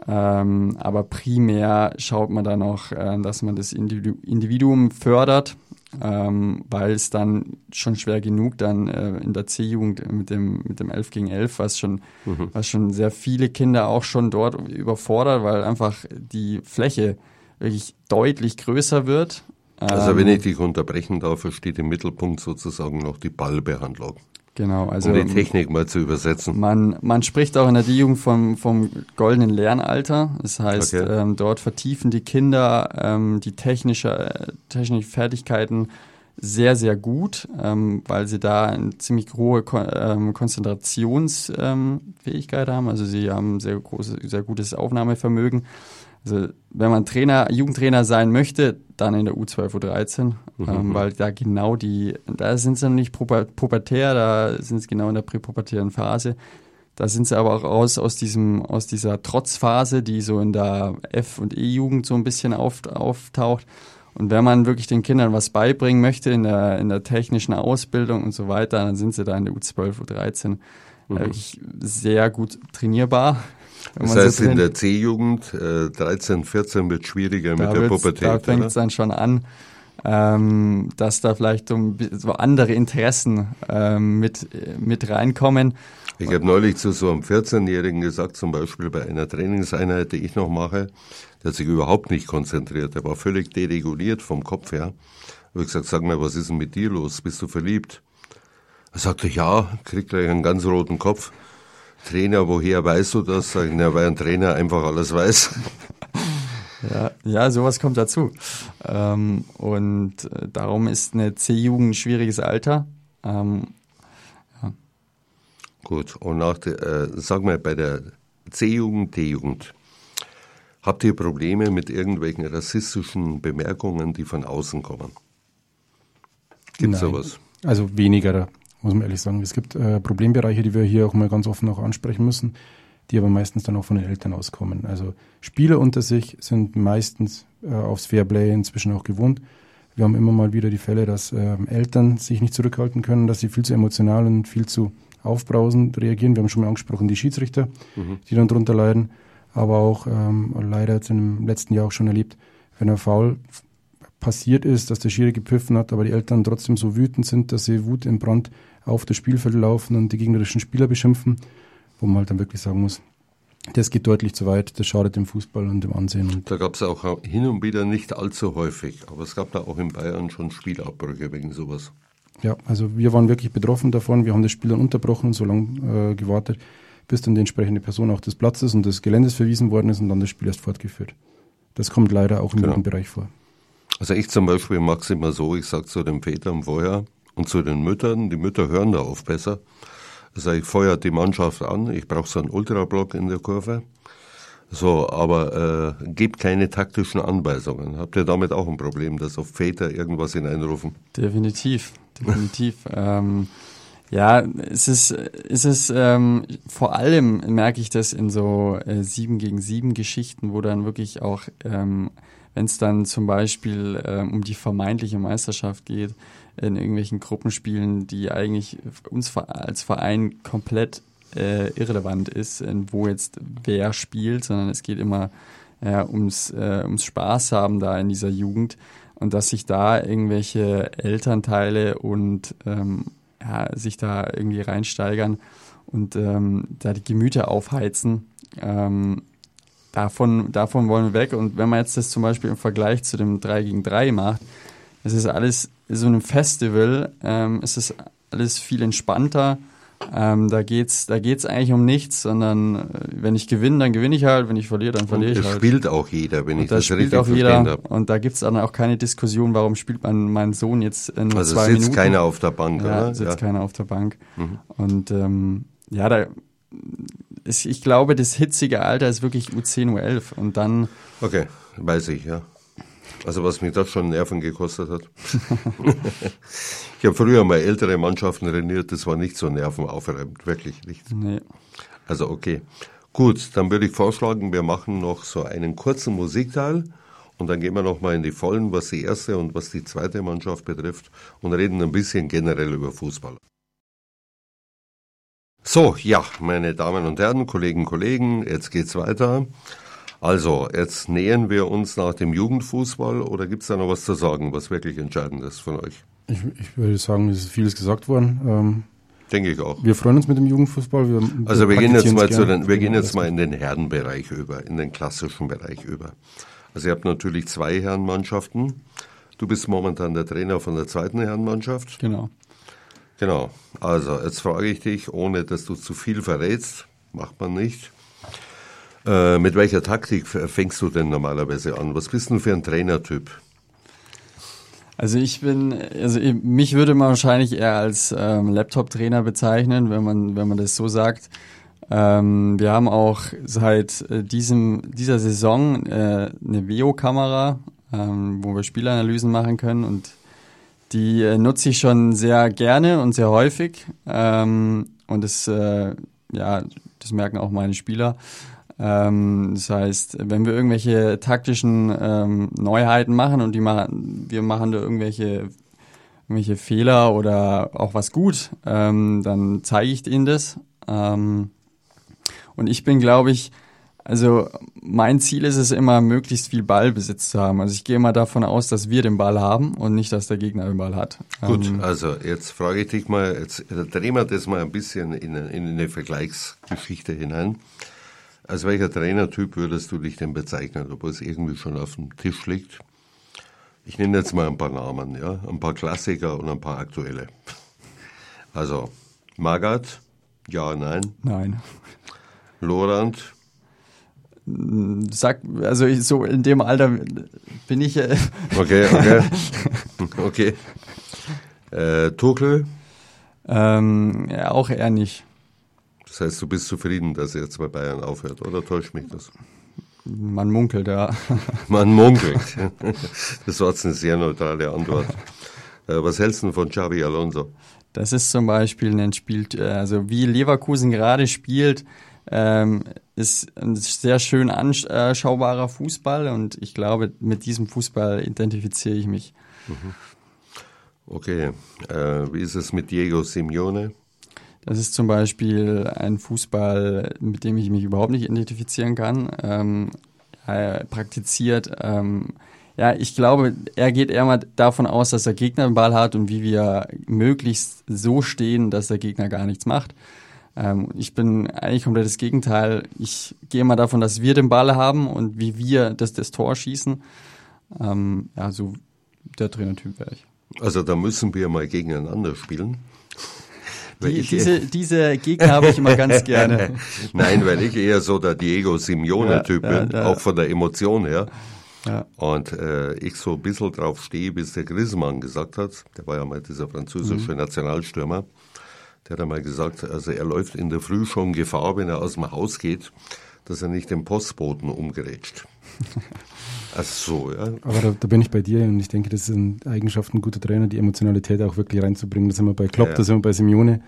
Ähm, aber primär schaut man da noch, äh, dass man das Individu Individuum fördert ähm, weil es dann schon schwer genug dann äh, in der C-Jugend mit dem, mit dem 11 gegen 11, was schon, mhm. was schon sehr viele Kinder auch schon dort überfordert, weil einfach die Fläche wirklich deutlich größer wird. Also wenn ähm, ich dich unterbrechen darf, steht im Mittelpunkt sozusagen noch die Ballbehandlung. Genau, also um die Technik mal zu übersetzen. Man, man spricht auch in der D-Jugend vom, vom goldenen Lernalter. Das heißt, okay. ähm, dort vertiefen die Kinder ähm, die technische, äh, technische Fertigkeiten sehr, sehr gut, ähm, weil sie da eine ziemlich hohe Kon ähm, Konzentrationsfähigkeit haben. Also sie haben sehr großes, sehr gutes Aufnahmevermögen. Also wenn man Trainer, Jugendtrainer sein möchte, dann in der U12, U13, mhm. ähm, weil da genau die, da sind sie noch nicht pubertär, da sind sie genau in der präpubertären Phase. Da sind sie aber auch raus aus diesem, aus dieser Trotzphase, die so in der F- und E-Jugend so ein bisschen auf, auftaucht. Und wenn man wirklich den Kindern was beibringen möchte in der, in der technischen Ausbildung und so weiter, dann sind sie da in der U12, U13 mhm. wirklich sehr gut trainierbar. Das heißt, so in der C-Jugend, äh, 13, 14 wird schwieriger da mit der Pubertät. Da fängt es dann schon an, ähm, dass da vielleicht so, so andere Interessen ähm, mit, mit reinkommen. Ich habe neulich zu so einem 14-Jährigen gesagt, zum Beispiel bei einer Trainingseinheit, die ich noch mache, der hat sich überhaupt nicht konzentriert. Der war völlig dereguliert vom Kopf her. Ich habe gesagt, sag mal, was ist denn mit dir los? Bist du verliebt? Er sagte, ja, kriegt gleich einen ganz roten Kopf. Trainer, woher weißt du das? Sag ich, na, weil ein Trainer einfach alles weiß. Ja, ja, sowas kommt dazu. Ähm, und äh, darum ist eine C-Jugend ein schwieriges Alter. Ähm, ja. Gut, und nach der, äh, sag mal, bei der C-Jugend, D-Jugend, habt ihr Probleme mit irgendwelchen rassistischen Bemerkungen, die von außen kommen? Gibt es sowas? Also weniger muss man ehrlich sagen. Es gibt äh, Problembereiche, die wir hier auch mal ganz offen auch ansprechen müssen, die aber meistens dann auch von den Eltern auskommen. Also Spieler unter sich sind meistens äh, aufs Fairplay inzwischen auch gewohnt. Wir haben immer mal wieder die Fälle, dass äh, Eltern sich nicht zurückhalten können, dass sie viel zu emotional und viel zu aufbrausend reagieren. Wir haben schon mal angesprochen, die Schiedsrichter, mhm. die dann drunter leiden. Aber auch ähm, leider jetzt im letzten Jahr auch schon erlebt, wenn er faul passiert ist, dass der Schiri gepfiffen hat, aber die Eltern trotzdem so wütend sind, dass sie Wut im Brand auf das Spielfeld laufen und die gegnerischen Spieler beschimpfen, wo man halt dann wirklich sagen muss, das geht deutlich zu weit, das schadet dem Fußball und dem Ansehen. Und da gab es auch hin und wieder nicht allzu häufig, aber es gab da auch in Bayern schon Spielabbrüche wegen sowas. Ja, also wir waren wirklich betroffen davon. Wir haben das Spiel dann unterbrochen und so lange äh, gewartet, bis dann die entsprechende Person auch des Platzes und des Geländes verwiesen worden ist und dann das Spiel erst fortgeführt. Das kommt leider auch im genau. Bereich vor. Also ich zum Beispiel mache es immer so, ich sage zu den Vätern vorher und zu den Müttern, die Mütter hören da oft besser, sage ich, feuert die Mannschaft an, ich brauche so einen Ultrablock in der Kurve. So, aber äh, gebt keine taktischen Anweisungen. Habt ihr damit auch ein Problem, dass auf Väter irgendwas hineinrufen? Definitiv, definitiv. <laughs> ähm, ja, es ist, es ist ähm, vor allem merke ich das in so äh, sieben gegen sieben Geschichten, wo dann wirklich auch ähm, wenn es dann zum Beispiel ähm, um die vermeintliche Meisterschaft geht, in irgendwelchen Gruppenspielen, die eigentlich uns als Verein komplett äh, irrelevant ist, wo jetzt wer spielt, sondern es geht immer äh, ums, äh, ums Spaß haben da in dieser Jugend. und dass sich da irgendwelche Elternteile und ähm, ja, sich da irgendwie reinsteigern und ähm, da die Gemüter aufheizen. Ähm, davon, davon wollen wir weg. Und wenn man jetzt das zum Beispiel im Vergleich zu dem 3 gegen 3 macht, es ist alles so ein Festival, ähm, es ist alles viel entspannter. Ähm, da geht's, da geht's eigentlich um nichts, sondern äh, wenn ich gewinne, dann gewinne ich halt, wenn ich verliere, dann verliere ich halt. spielt auch jeder, wenn und ich das, spielt richtig auch jeder. Und da gibt's dann auch keine Diskussion, warum spielt man meinen Sohn jetzt in nur Also zwei sitzt Minuten. keiner auf der Bank, ja, oder? sitzt keiner auf der Bank. Und ähm, ja, da ist, ich glaube, das hitzige Alter ist wirklich U10, U11 und dann Okay, weiß ich, ja. Also was mich das schon Nerven gekostet hat. <laughs> ich habe früher mal ältere Mannschaften trainiert, das war nicht so nervenaufreibend, wirklich nicht. nee. Also okay. Gut, dann würde ich vorschlagen, wir machen noch so einen kurzen Musikteil und dann gehen wir nochmal in die Vollen, was die erste und was die zweite Mannschaft betrifft und reden ein bisschen generell über Fußball. So, ja, meine Damen und Herren, Kollegen, Kollegen, jetzt geht's weiter. Also, jetzt nähern wir uns nach dem Jugendfußball oder gibt's da noch was zu sagen, was wirklich entscheidend ist von euch? Ich, ich würde sagen, es ist vieles gesagt worden. Ähm, Denke ich auch. wir freuen uns mit dem Jugendfußball. Wir, Also wir gehen jetzt mal es zu den, wir gehen Genau, jetzt mal in den Herrenbereich über, in den klassischen Bereich über. Also ihr habt natürlich zwei Herrenmannschaften. Du bist momentan der Trainer von der zweiten Herrenmannschaft. Genau. Genau. Also jetzt frage ich dich, ohne dass du zu viel verrätst, macht man nicht. Äh, mit welcher Taktik fängst du denn normalerweise an? Was bist du für ein Trainertyp? Also ich bin, also ich- mich würde man wahrscheinlich eher als ähm, Laptop-Trainer bezeichnen, wenn man, wenn man das so sagt. Ähm, wir haben auch seit äh, diesem, dieser Saison äh, eine Veo-Kamera, ähm, wo wir Spielanalysen machen können und die äh, nutze ich schon sehr gerne und sehr häufig. Ähm, und das, äh, ja, das merken auch meine Spieler. Ähm, das heißt, wenn wir irgendwelche taktischen ähm, Neuheiten machen und die machen, wir machen da irgendwelche, irgendwelche Fehler oder auch was gut, ähm, dann zeige ich ihnen das. Ähm, und ich bin, glaube ich, also mein Ziel ist es immer, möglichst viel Ballbesitz zu haben. Also ich gehe immer davon aus, dass wir den Ball haben und nicht, dass der Gegner den Ball hat. Gut, Ähm, also jetzt frage ich dich mal, jetzt äh, drehen wir das mal ein bisschen in, in eine Vergleichsgeschichte hinein. Als welcher Trainertyp würdest du dich denn bezeichnen, obwohl es irgendwie schon auf dem Tisch liegt? Ich nenne jetzt mal ein paar Namen, ja, ein paar Klassiker und ein paar aktuelle. Also Magath, ja, nein. nein. Lorand, Sag, also ich, so in dem Alter bin ich äh, okay, okay, <laughs> okay. Äh, Tuchel, ähm, ja, auch eher nicht. Das heißt, du bist zufrieden, dass er jetzt bei Bayern aufhört, oder täuscht mich das? Man munkelt, ja. <laughs> Man munkelt. Das war jetzt eine sehr neutrale Antwort. Äh, Was hältst du von Xabi Alonso? Das ist zum Beispiel ein Spiel, äh, also wie Leverkusen gerade spielt, ähm, ist ein sehr schön anschaubarer Fußball und ich glaube, mit diesem Fußball identifiziere ich mich. Okay, äh, wie ist es mit Diego Simeone? Das ist zum Beispiel ein Fußball, mit dem ich mich überhaupt nicht identifizieren kann. Ähm, er praktiziert, ähm, ja, ich glaube, er geht eher mal davon aus, dass der Gegner den Ball hat und wie wir möglichst so stehen, dass der Gegner gar nichts macht. Ähm, ich bin eigentlich komplett das Gegenteil. Ich gehe mal davon, dass wir den Ball haben und wie wir das, das Tor schießen. Ähm, ja, so der Trainertyp wäre ich. Also da müssen wir mal gegeneinander spielen. Die, ich- diese, diese Gegner habe ich immer ganz gerne. <laughs> Nein, weil ich eher so der Diego Simeone-Typ Ja, bin, auch von der Emotion her. Ja. Und äh, ich so ein bisschen drauf stehe, bis der Griezmann gesagt hat, der war ja mal dieser französische Mhm. Nationalstürmer, der hat einmal gesagt, also er läuft in der Früh schon Gefahr, wenn er aus dem Haus geht, dass er nicht den Postboten umgerätscht. <laughs> Ach so, ja. Aber da, da bin ich bei dir und ich denke, das ist eine Eigenschaft ein guter Trainer, die Emotionalität auch wirklich reinzubringen. Da sind wir bei Klopp, Ja. da sind wir bei Simeone.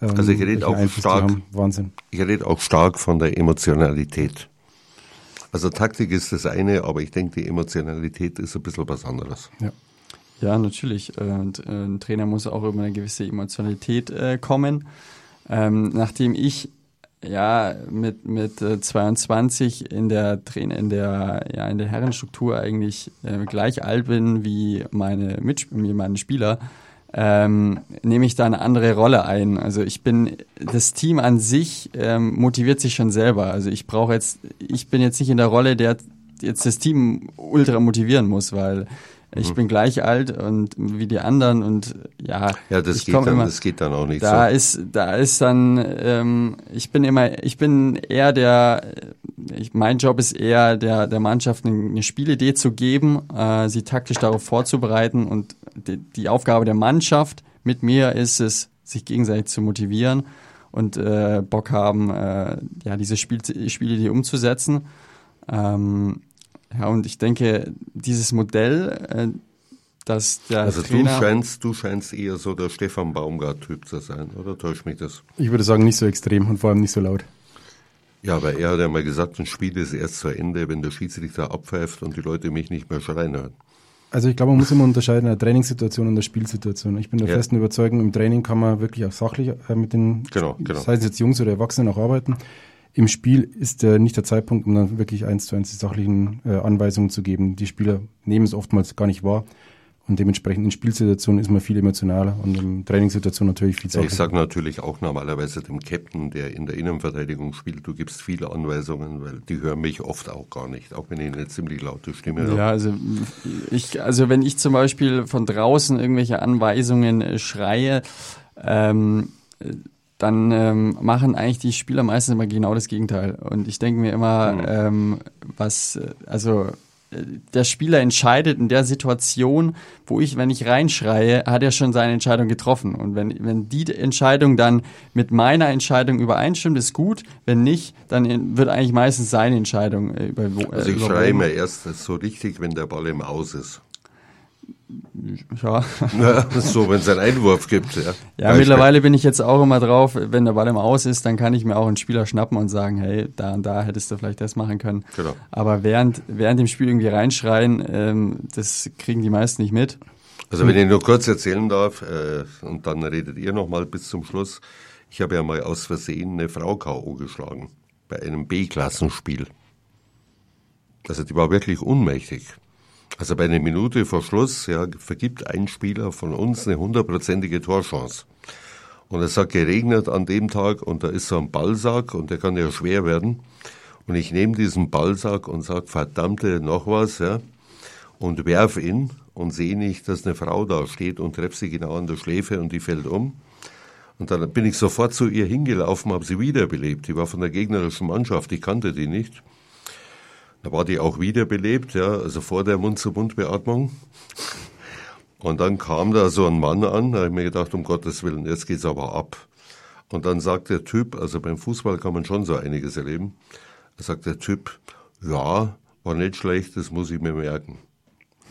Ähm, Also ich rede auch Einfluss stark-. Wahnsinn. Ich rede auch stark von der Emotionalität. Also Taktik ist das eine, aber ich denke, die Emotionalität ist ein bisschen was anderes. Ja. Ja, natürlich. Und äh, ein Trainer muss auch über eine gewisse Emotionalität äh, kommen. Ähm, nachdem ich ja mit mit äh, 22 in der Trainer in der ja in der Herrenstruktur eigentlich äh, gleich alt bin wie meine Mitspieler, wie meine Spieler, ähm, nehme ich da eine andere Rolle ein. Also ich bin das Team an sich ähm, motiviert sich schon selber. Also ich brauche jetzt ich bin jetzt nicht in der Rolle, der jetzt das Team ultra motivieren muss, weil ich mhm. bin gleich alt und wie die anderen und ja. Ja, das geht dann, immer, das geht dann auch nicht da so. Ist, da ist dann, ähm, ich bin immer, ich bin eher der, ich, mein Job ist eher der, der Mannschaft eine, eine Spielidee zu geben, äh, sie taktisch darauf vorzubereiten und die, die Aufgabe der Mannschaft mit mir ist es, sich gegenseitig zu motivieren und äh, Bock haben, äh, ja, diese Spiel, Spielidee umzusetzen. Ähm, ja, und ich denke, dieses Modell, äh, dass der also Trainer du scheinst, du scheinst eher so der Stefan Baumgart-Typ zu sein, oder täuscht mich das? Ich würde sagen, nicht so extrem und vor allem nicht so laut. Ja, aber er hat ja mal gesagt, ein Spiel ist erst zu Ende, wenn der Schiedsrichter abpfeift und die Leute mich nicht mehr schreien hören. Also ich glaube, man muss immer unterscheiden in der Trainingssituation und der Spielsituation. Ich bin der ja. festen Überzeugung, im Training kann man wirklich auch sachlich äh, mit den, genau, genau. sei es jetzt Jungs oder Erwachsenen, auch arbeiten im Spiel ist äh, nicht der Zeitpunkt, um dann wirklich eins zu eins die sachlichen äh, Anweisungen zu geben. Die Spieler nehmen es oftmals gar nicht wahr. Und dementsprechend in Spielsituationen ist man viel emotionaler und in Trainingssituationen natürlich viel sachlicher. Ich sage natürlich auch normalerweise dem Captain, der in der Innenverteidigung spielt, du gibst viele Anweisungen, weil die hören mich oft auch gar nicht, auch wenn ich eine ziemlich laute Stimme habe. Ja, also ich, also wenn ich zum Beispiel von draußen irgendwelche Anweisungen äh, schreie, ähm, dann ähm, machen eigentlich die Spieler meistens immer genau das Gegenteil. Und ich denke mir immer, mhm. ähm, was, äh, also äh, der Spieler entscheidet in der Situation, wo ich, wenn ich reinschreie, hat er schon seine Entscheidung getroffen. Und wenn, wenn die Entscheidung dann mit meiner Entscheidung übereinstimmt, ist gut. Wenn nicht, dann wird eigentlich meistens seine Entscheidung äh, über. Äh, also ich schreie mir erst so richtig, wenn der Ball im Aus ist. Ja. ja so, wenn es einen Einwurf gibt. Ja, ja mittlerweile bin ich jetzt auch immer drauf, wenn der Ball im Aus ist, dann kann ich mir auch einen Spieler schnappen und sagen, hey, da und da hättest du vielleicht das machen können. Genau. Aber während, während dem Spiel irgendwie reinschreien, ähm, das kriegen die meisten nicht mit. Also wenn ich nur kurz erzählen darf, äh, und dann redet ihr nochmal bis zum Schluss. Ich habe ja mal aus Versehen eine Frau K.O. geschlagen bei einem B-Klassenspiel. Also die war wirklich unmächtig. Also bei einer Minute vor Schluss ja, vergibt ein Spieler von uns eine hundertprozentige Torchance. Und es hat geregnet an dem Tag und da ist so ein Ballsack und der kann ja schwer werden. Und ich nehme diesen Ballsack und sage, verdammte, noch was, ja, und werf ihn und sehe nicht, dass eine Frau da steht und treffe sie genau an der Schläfe und die fällt um. Und dann bin ich sofort zu ihr hingelaufen, habe sie wiederbelebt. Die war von der gegnerischen Mannschaft, ich kannte die nicht. Da war die auch wiederbelebt, ja, also vor der Mund-zu-Mund-Beatmung. Und dann kam da so ein Mann an, da habe ich mir gedacht, um Gottes Willen, jetzt geht's aber ab. Und dann sagt der Typ, also beim Fußball kann man schon so einiges erleben, sagt der Typ, ja, war nicht schlecht, das muss ich mir merken.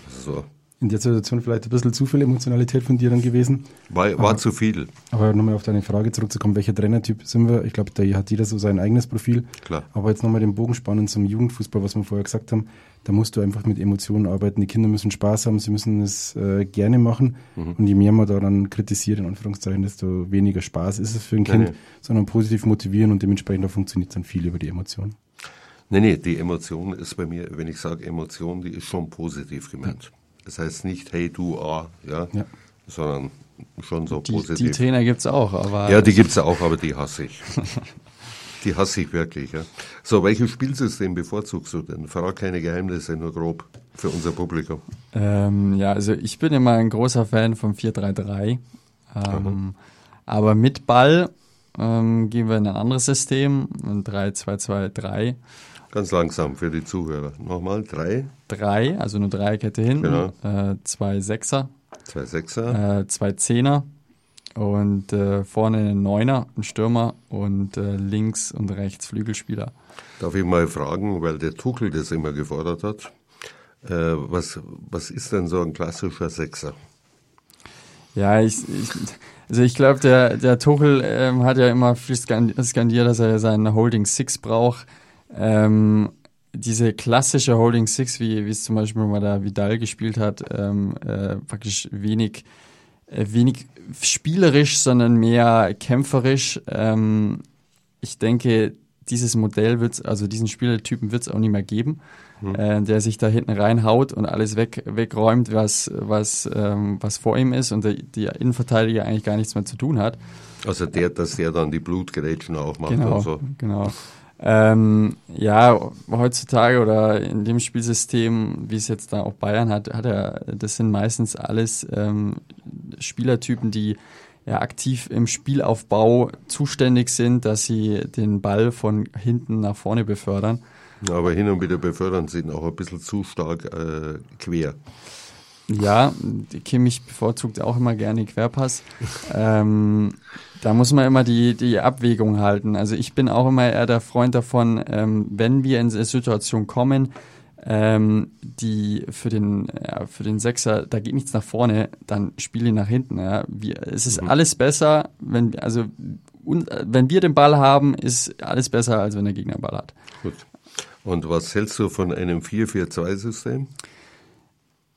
So in der Situation vielleicht ein bisschen zu viel Emotionalität von dir dann gewesen. War, war aber, zu viel. Aber nochmal auf deine Frage zurückzukommen, welcher Trainertyp sind wir? Ich glaube, da hat jeder so sein eigenes Profil. Klar. Aber jetzt nochmal den Bogen spannen zum Jugendfußball, was wir vorher gesagt haben. Da musst du einfach mit Emotionen arbeiten. Die Kinder müssen Spaß haben, sie müssen es äh, gerne machen. Mhm. Und je mehr man daran kritisiert, in Anführungszeichen, desto weniger Spaß ist es für ein Kind, nee, nee. sondern positiv motivieren und dementsprechend funktioniert dann viel über die Emotionen. Nee, nee, die Emotion ist bei mir, wenn ich sage Emotion, die ist schon positiv gemeint. Das heißt nicht, hey du, ah, ja, ja. sondern schon so die, positiv. Die Trainer gibt es auch, aber. Ja, die gibt es auch, aber die hasse ich. <laughs> die hasse ich wirklich. Ja. So, welches Spielsystem bevorzugst du denn? Frag keine Geheimnisse, nur grob für unser Publikum. Ähm, ja, also ich bin immer ein großer Fan vom 4-3-3. Ähm, aber mit Ball ähm, gehen wir in ein anderes System, ein 3-2-2-3. Ganz langsam für die Zuhörer. Nochmal, drei. Drei, also eine Dreierkette hinten. Genau. Äh, zwei Sechser. Zwei Sechser. Äh, zwei Zehner. Und äh, vorne ein Neuner, ein Stürmer und äh, links und rechts Flügelspieler. Darf ich mal fragen, weil der Tuchel das immer gefordert hat. Äh, was, was ist denn so ein klassischer Sechser? Ja, ich, ich also ich glaube, der, der Tuchel ähm, hat ja immer viel skandiert, dass er seinen Holding Six braucht ähm, diese klassische Holding Six, wie, es zum Beispiel mal da Vidal gespielt hat, ähm, äh, praktisch wenig, äh, wenig spielerisch, sondern mehr kämpferisch. Ähm, ich denke, dieses Modell wird also diesen Spielertypen wird es auch nicht mehr geben, mhm. äh, der sich da hinten reinhaut und alles weg, wegräumt, was, was, ähm, was vor ihm ist und der, der Innenverteidiger eigentlich gar nichts mehr zu tun hat. Also der, dass der dann die Blutgerätschen auch macht genau, und so. Genau. Ähm, ja, heutzutage oder in dem Spielsystem, wie es jetzt da auch Bayern hat, hat er, das sind meistens alles ähm, Spielertypen, die ja, aktiv im Spielaufbau zuständig sind, dass sie den Ball von hinten nach vorne befördern. Aber hin und wieder befördern sie ihn auch ein bisschen zu stark äh, quer. Ja, Kimmich bevorzugt auch immer gerne Querpass. <laughs> ähm, da muss man immer die, die Abwägung halten. Also ich bin auch immer eher der Freund davon, ähm, wenn wir in eine Situation kommen, ähm, die für den, ja, für den Sechser, da geht nichts nach vorne, dann spiele ihn nach hinten. Ja. Wir, es ist mhm. alles besser, wenn, also, und, wenn wir den Ball haben, ist alles besser, als wenn der Gegner Ball hat. Gut. Und was hältst du von einem 4-4-2-System?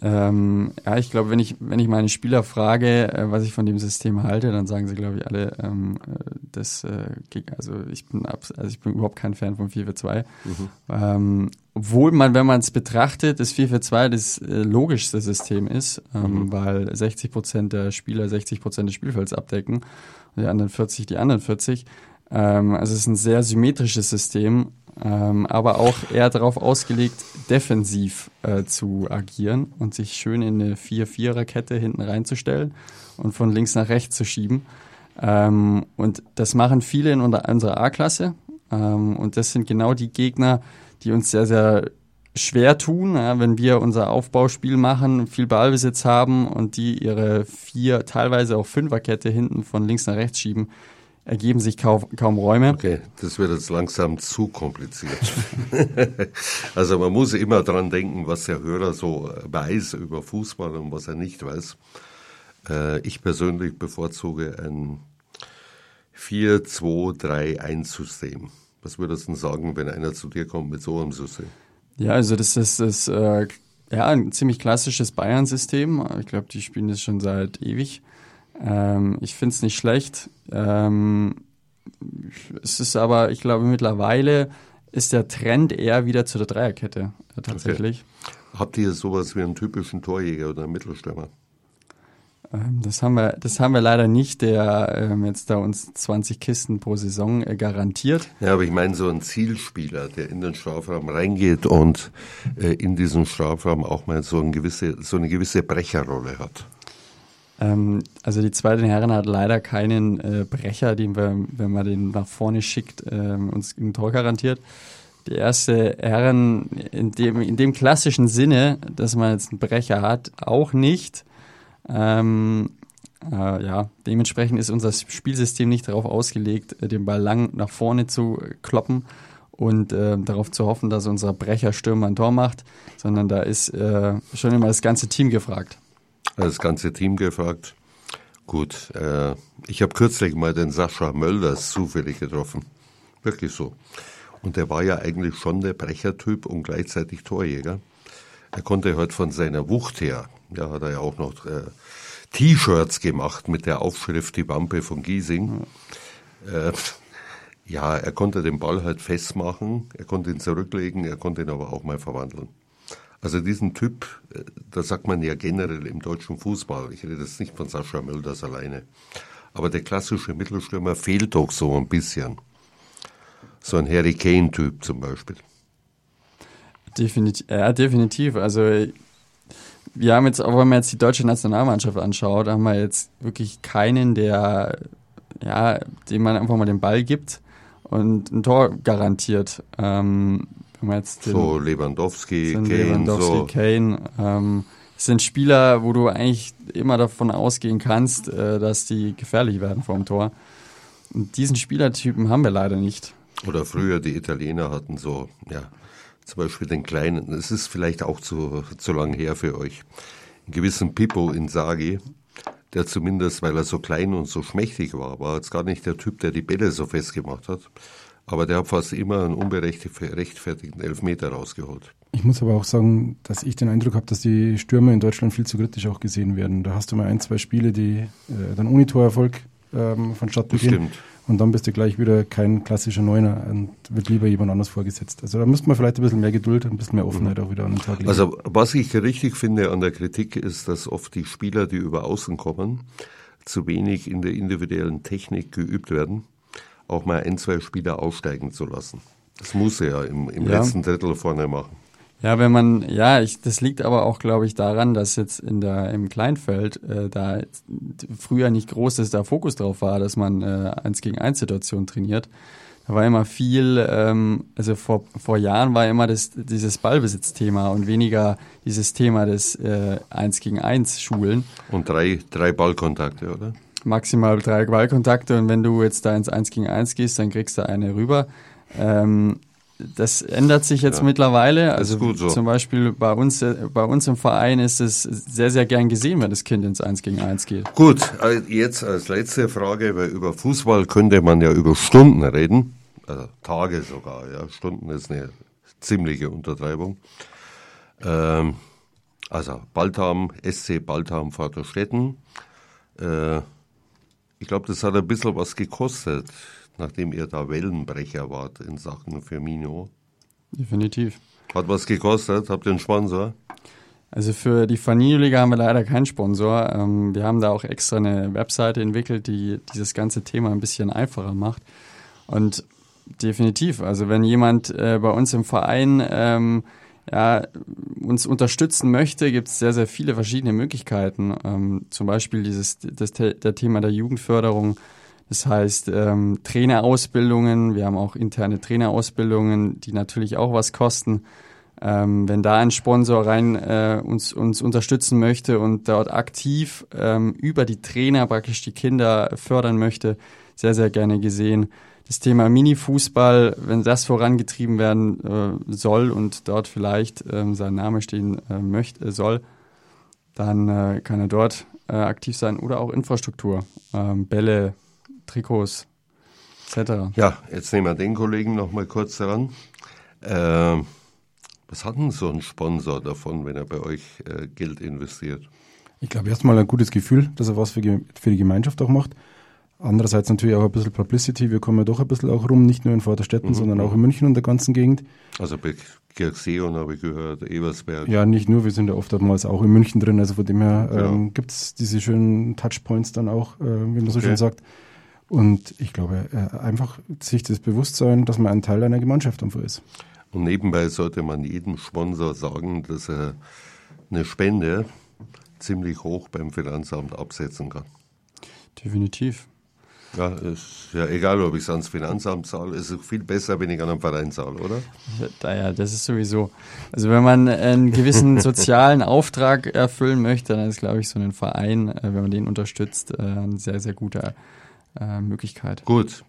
Ähm, ja, ich glaube, wenn ich, wenn ich meine Spieler frage, äh, was ich von dem System halte, dann sagen sie, glaube ich, alle, ähm, äh, das, äh, also ich bin also ich bin überhaupt kein Fan von 4-4-2. Mhm. Ähm, obwohl man, wenn man es betrachtet, das 4-4-2 das äh, logischste System ist, ähm, mhm. weil 60 Prozent der Spieler 60 Prozent des Spielfelds abdecken und die anderen 40 die anderen 40. Ähm, also es ist ein sehr symmetrisches System ähm, aber auch eher darauf ausgelegt, defensiv äh, zu agieren und sich schön in eine 4-4er-Kette hinten reinzustellen und von links nach rechts zu schieben. Ähm, und das machen viele in unserer A-Klasse. Ähm, und das sind genau die Gegner, die uns sehr, sehr schwer tun, ja, wenn wir unser Aufbauspiel machen, viel Ballbesitz haben und die ihre vier, teilweise auch Fünferkette hinten von links nach rechts schieben ergeben sich kaum, kaum Räume. Okay, das wird jetzt langsam zu kompliziert. <laughs> also man muss immer dran denken, was der Hörer so weiß über Fußball und was er nicht weiß. Äh, ich persönlich bevorzuge ein 4-2-3-1-System. Was würdest du denn sagen, wenn einer zu dir kommt mit so einem System? Ja, also das ist das, äh, ja, ein ziemlich klassisches Bayern-System. Ich glaube, die spielen das schon seit ewig. Ähm, ich finde es nicht schlecht. Ähm, es ist aber, ich glaube, mittlerweile ist der Trend eher wieder zu der Dreierkette äh, tatsächlich. Okay. Habt ihr sowas wie einen typischen Torjäger oder einen Mittelstürmer? Ähm, das haben wir, das haben wir leider nicht, der ähm, jetzt da uns 20 Kisten pro Saison äh, garantiert. Ja, aber ich meine so ein Zielspieler, der in den Strafraum reingeht und äh, in diesem Strafraum auch mal so, ein gewisse, so eine gewisse Brecherrolle hat. Ähm, also die zweite Herren hat leider keinen äh, Brecher, den wir, wenn man den nach vorne schickt, äh, uns ein Tor garantiert. Die erste Herren in dem, in dem klassischen Sinne, dass man jetzt einen Brecher hat, auch nicht. Ähm, äh, ja, dementsprechend ist unser Spielsystem nicht darauf ausgelegt, äh, den Ball lang nach vorne zu kloppen und äh, darauf zu hoffen, dass unser Brecherstürmer ein Tor macht, sondern da ist äh, schon immer das ganze Team gefragt das ganze Team gefragt. Gut, äh, ich habe kürzlich mal den Sascha Mölders zufällig getroffen. Wirklich so. Und der war ja eigentlich schon der Brechertyp und gleichzeitig Torjäger. Er konnte halt von seiner Wucht her, ja, hat er ja auch noch äh, T-Shirts gemacht mit der Aufschrift Die Wampe von Giesing. Äh, ja, er konnte den Ball halt festmachen, er konnte ihn zurücklegen, er konnte ihn aber auch mal verwandeln. Also diesen Typ, äh, das sagt man ja generell im deutschen Fußball. Ich rede jetzt nicht von Sascha Mölders alleine. Aber der klassische Mittelstürmer fehlt doch so ein bisschen. So ein Harry Kane-Typ zum Beispiel. Definitiv, ja, definitiv. Also wir haben jetzt, auch wenn man jetzt die deutsche Nationalmannschaft anschaut, haben wir jetzt wirklich keinen, der, ja, dem man einfach mal den Ball gibt und ein Tor garantiert. Ähm, wenn man jetzt den, so Lewandowski, Kane, Lewandowski, so. Kane, ähm, das sind Spieler, wo du eigentlich immer davon ausgehen kannst, äh, dass die gefährlich werden vor dem Tor. Und diesen Spielertypen haben wir leider nicht. Oder früher die Italiener hatten so, ja, zum Beispiel den kleinen, es ist vielleicht auch zu, zu lang her für euch, einen gewissen Pippo Inzaghi, der zumindest, weil er so klein und so schmächtig war, war jetzt gar nicht der Typ, der die Bälle so festgemacht hat, aber der hat fast immer einen unberechtfertigten Elfmeter rausgeholt. Ich muss aber auch sagen, dass ich den Eindruck habe, dass die Stürmer in Deutschland viel zu kritisch auch gesehen werden. Da hast du mal ein, zwei Spiele, die äh, dann ohne Torerfolg ähm, vonstatten gehen. und dann bist du gleich wieder kein klassischer Neuner und wird lieber jemand anders vorgesetzt. Also da müsste man vielleicht ein bisschen mehr Geduld, ein bisschen mehr Offenheit auch wieder an den Tag legen. Also was ich richtig finde an der Kritik ist, dass oft die Spieler, die über Außen kommen, zu wenig in der individuellen Technik geübt werden, auch mal ein, zwei Spieler aussteigen zu lassen. Das muss er ja im, im ja. letzten Drittel vorne machen. Ja, wenn man, ja, ich, das liegt aber auch, glaube ich, daran, dass jetzt in der im Kleinfeld äh, da früher nicht groß ist, da Fokus drauf war, dass man äh, eins gegen eins Situation trainiert. Da war immer viel, ähm, also vor, vor Jahren war immer das, dieses Ballbesitzthema und weniger dieses Thema des äh, eins gegen eins Schulen. Und drei, drei Ballkontakte, oder? Maximal drei Ballkontakte und wenn du jetzt da ins eins gegen eins gehst, dann kriegst du eine rüber. Ähm, das ändert sich jetzt ja, mittlerweile. Also so. zum Beispiel bei uns, äh, bei uns im Verein ist es sehr, sehr gern gesehen, wenn das Kind ins Eins gegen Eins geht. Gut, äh, jetzt als letzte Frage, weil über Fußball könnte man ja über Stunden reden, also Tage sogar, ja. Stunden ist eine ziemliche Untertreibung. Ähm, also Baltham, SC Baltham Vaterstetten. Äh, ich glaube, das hat ein bisschen was gekostet nachdem ihr da Wellenbrecher wart in Sachen Firmino. Definitiv. Hat was gekostet? Habt ihr einen Sponsor? Also für die Fanino-Liga haben wir leider keinen Sponsor. Ähm, wir haben da auch extra eine Webseite entwickelt, die dieses ganze Thema ein bisschen einfacher macht. Und definitiv, also wenn jemand äh, bei uns im Verein ähm, ja, uns unterstützen möchte, gibt es sehr, sehr viele verschiedene Möglichkeiten. Ähm, zum Beispiel dieses, das, der Thema der Jugendförderung das heißt, ähm, Trainerausbildungen, wir haben auch interne Trainerausbildungen, die natürlich auch was kosten. Ähm, wenn da ein Sponsor rein äh, uns, uns unterstützen möchte und dort aktiv ähm, über die Trainer praktisch die Kinder fördern möchte, sehr, sehr gerne gesehen. Das Thema Mini-Fußball, wenn das vorangetrieben werden äh, soll und dort vielleicht ähm, sein Name stehen äh, möchte, äh, soll, dann äh, kann er dort äh, aktiv sein oder auch Infrastruktur, ähm, Bälle, Trikots etc. Ja, jetzt nehmen wir den Kollegen noch mal kurz dran. Äh, was hat denn so ein Sponsor davon, wenn er bei euch äh, Geld investiert? Ich glaube erstmal ein gutes Gefühl, dass er was für, für die Gemeinschaft auch macht. Andererseits natürlich auch ein bisschen Publicity. Wir kommen ja doch ein bisschen auch rum, nicht nur in Vaterstetten, mhm. sondern auch in München und der ganzen Gegend. Also bei Kirchseeon habe ich gehört, Ebersberg. Ja, nicht nur, wir sind ja oftmals auch in München drin. Also von dem her ähm, ja. gibt es diese schönen Touchpoints dann auch, äh, wie man okay. so schön sagt. Und ich glaube, äh, einfach sich das Bewusstsein, dass man ein Teil einer Gemeinschaft einfach ist. Und nebenbei sollte man jedem Sponsor sagen, dass er eine Spende ziemlich hoch beim Finanzamt absetzen kann. Definitiv. Ja, ist ja egal, ob ich es ans Finanzamt zahle, ist es viel besser, wenn ich an einen Verein zahle, oder? Ja, das ist sowieso. Also wenn man einen gewissen <laughs> sozialen Auftrag erfüllen möchte, dann ist, glaube ich, so ein Verein, äh, wenn man den unterstützt, äh, ein sehr, sehr guter äh, Möglichkeit. Gut.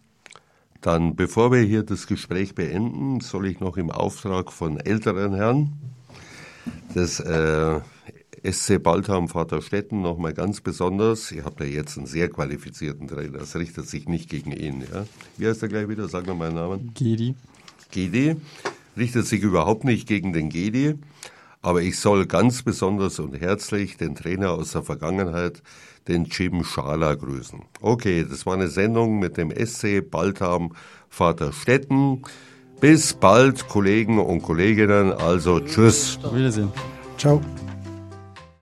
Dann, bevor wir hier das Gespräch beenden, soll ich noch im Auftrag von älteren Herren des äh, SC Baltham Vaterstetten nochmal ganz besonders, ihr habt ja jetzt einen sehr qualifizierten Trainer, das richtet sich nicht gegen ihn. Ja? Wie heißt er gleich wieder? Sag mal meinen Namen. Gedi. Gedi. Richtet sich überhaupt nicht gegen den Gedi, aber ich soll ganz besonders und herzlich den Trainer aus der Vergangenheit den Jim Schala grüßen. Okay, das war eine Sendung mit dem SC Baltham Vaterstetten. Bis bald, Kollegen und Kolleginnen. Also tschüss. Auf Wiedersehen. Ciao.